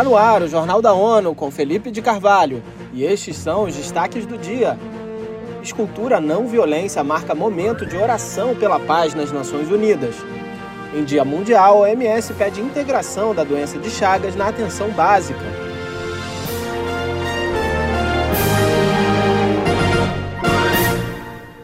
Está no ar o Jornal da ONU com Felipe de Carvalho e estes são os destaques do dia. Escultura não violência marca momento de oração pela paz nas Nações Unidas. Em Dia Mundial, a OMS pede integração da doença de Chagas na atenção básica.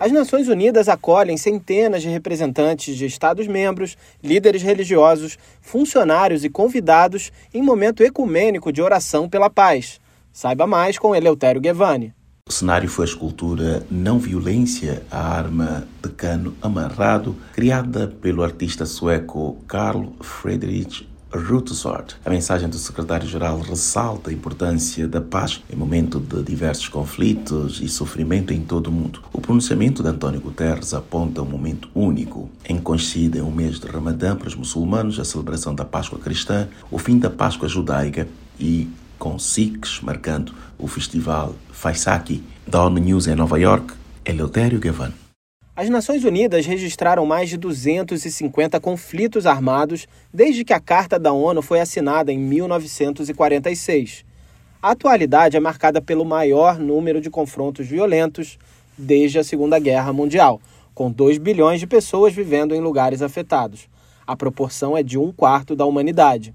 As Nações Unidas acolhem centenas de representantes de Estados-membros, líderes religiosos, funcionários e convidados em momento ecumênico de oração pela paz. Saiba mais com Eleutério Guevani. O cenário foi a escultura Não Violência, a arma de cano amarrado, criada pelo artista sueco Carl Friedrich Rutesort. A mensagem do secretário-geral ressalta a importância da paz em momento de diversos conflitos e sofrimento em todo o mundo. O pronunciamento de António Guterres aponta um momento único, em que coincide o mês de Ramadã para os muçulmanos, a celebração da Páscoa cristã, o fim da Páscoa judaica e com Sikhs marcando o festival Faisaki. Da ONU News em Nova York, Eleutério Gavan. As Nações Unidas registraram mais de 250 conflitos armados desde que a Carta da ONU foi assinada em 1946. A atualidade é marcada pelo maior número de confrontos violentos desde a Segunda Guerra Mundial, com 2 bilhões de pessoas vivendo em lugares afetados. A proporção é de um quarto da humanidade.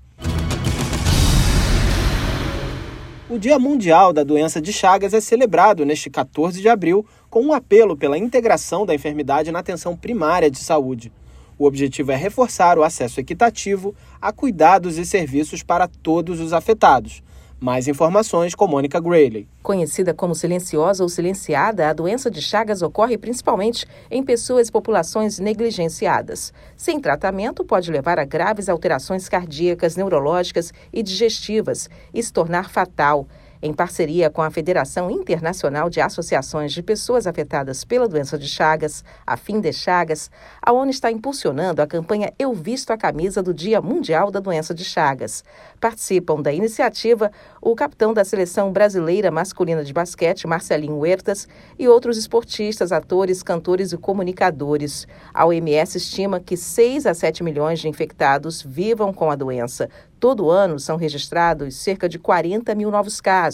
O Dia Mundial da Doença de Chagas é celebrado neste 14 de abril com um apelo pela integração da enfermidade na atenção primária de saúde. O objetivo é reforçar o acesso equitativo a cuidados e serviços para todos os afetados, mais informações com Mônica Grayley. Conhecida como silenciosa ou silenciada, a doença de Chagas ocorre principalmente em pessoas e populações negligenciadas. Sem tratamento, pode levar a graves alterações cardíacas, neurológicas e digestivas e se tornar fatal. Em parceria com a Federação Internacional de Associações de Pessoas Afetadas pela Doença de Chagas, a Fim de Chagas, a ONU está impulsionando a campanha Eu Visto a Camisa do Dia Mundial da Doença de Chagas. Participam da iniciativa o capitão da seleção brasileira masculina de basquete, Marcelinho Huertas, e outros esportistas, atores, cantores e comunicadores. A OMS estima que 6 a 7 milhões de infectados vivam com a doença. Todo ano são registrados cerca de 40 mil novos casos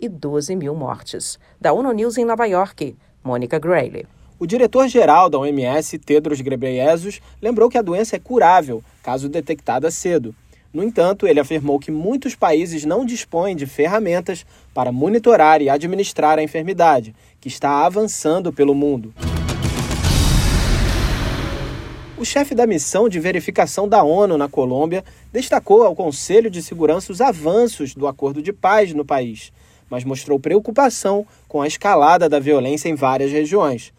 e 12 mil mortes. Da ONU News em Nova York, Mônica Grayley. O diretor-geral da OMS, Tedros Ghebreyesus, lembrou que a doença é curável, caso detectada cedo. No entanto, ele afirmou que muitos países não dispõem de ferramentas para monitorar e administrar a enfermidade, que está avançando pelo mundo. Chefe da missão de verificação da ONU na Colômbia destacou ao Conselho de Segurança os avanços do acordo de paz no país, mas mostrou preocupação com a escalada da violência em várias regiões.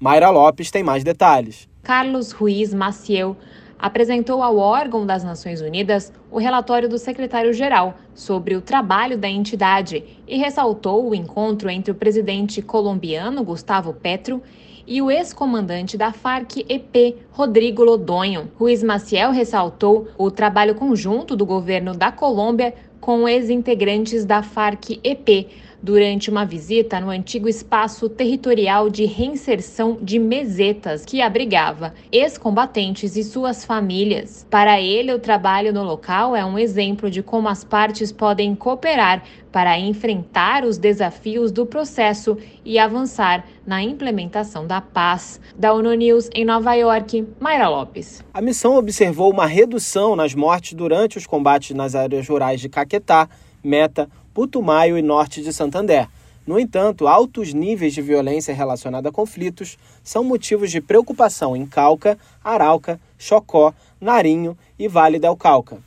Mayra Lopes tem mais detalhes. Carlos Ruiz Maciel apresentou ao órgão das Nações Unidas o relatório do secretário-geral sobre o trabalho da entidade e ressaltou o encontro entre o presidente colombiano Gustavo Petro e o ex-comandante da FARC-EP, Rodrigo Lodonho. Ruiz Maciel ressaltou o trabalho conjunto do governo da Colômbia com ex-integrantes da FARC-EP durante uma visita no antigo espaço territorial de reinserção de Mesetas, que abrigava ex-combatentes e suas famílias. Para ele, o trabalho no local é um exemplo de como as partes podem cooperar para enfrentar os desafios do processo e avançar na implementação da paz. Da ONU News em Nova York, Mayra Lopes. A missão observou uma redução nas mortes durante os combates nas áreas rurais de Caquetá, Meta, Putumayo e norte de Santander. No entanto, altos níveis de violência relacionada a conflitos são motivos de preocupação em Calca, Arauca, Chocó, Narinho e Vale del Cauca.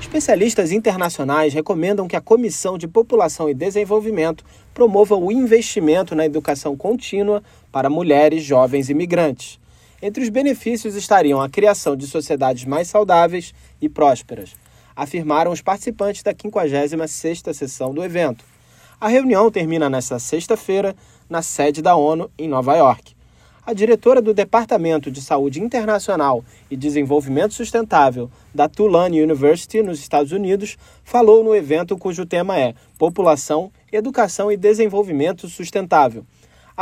Especialistas internacionais recomendam que a Comissão de População e Desenvolvimento promova o investimento na educação contínua para mulheres, jovens e migrantes. Entre os benefícios estariam a criação de sociedades mais saudáveis e prósperas afirmaram os participantes da 56ª sessão do evento. A reunião termina nesta sexta-feira na sede da ONU em Nova York. A diretora do Departamento de Saúde Internacional e Desenvolvimento Sustentável da Tulane University, nos Estados Unidos, falou no evento cujo tema é População, Educação e Desenvolvimento Sustentável.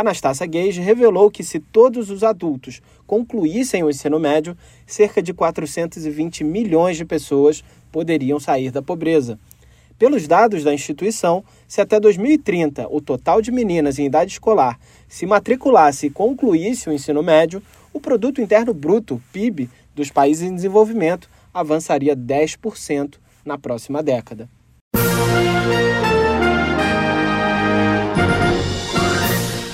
Anastácia Gage revelou que se todos os adultos concluíssem o ensino médio, cerca de 420 milhões de pessoas poderiam sair da pobreza. Pelos dados da instituição, se até 2030 o total de meninas em idade escolar se matriculasse e concluísse o ensino médio, o produto interno bruto, PIB, dos países em desenvolvimento avançaria 10% na próxima década.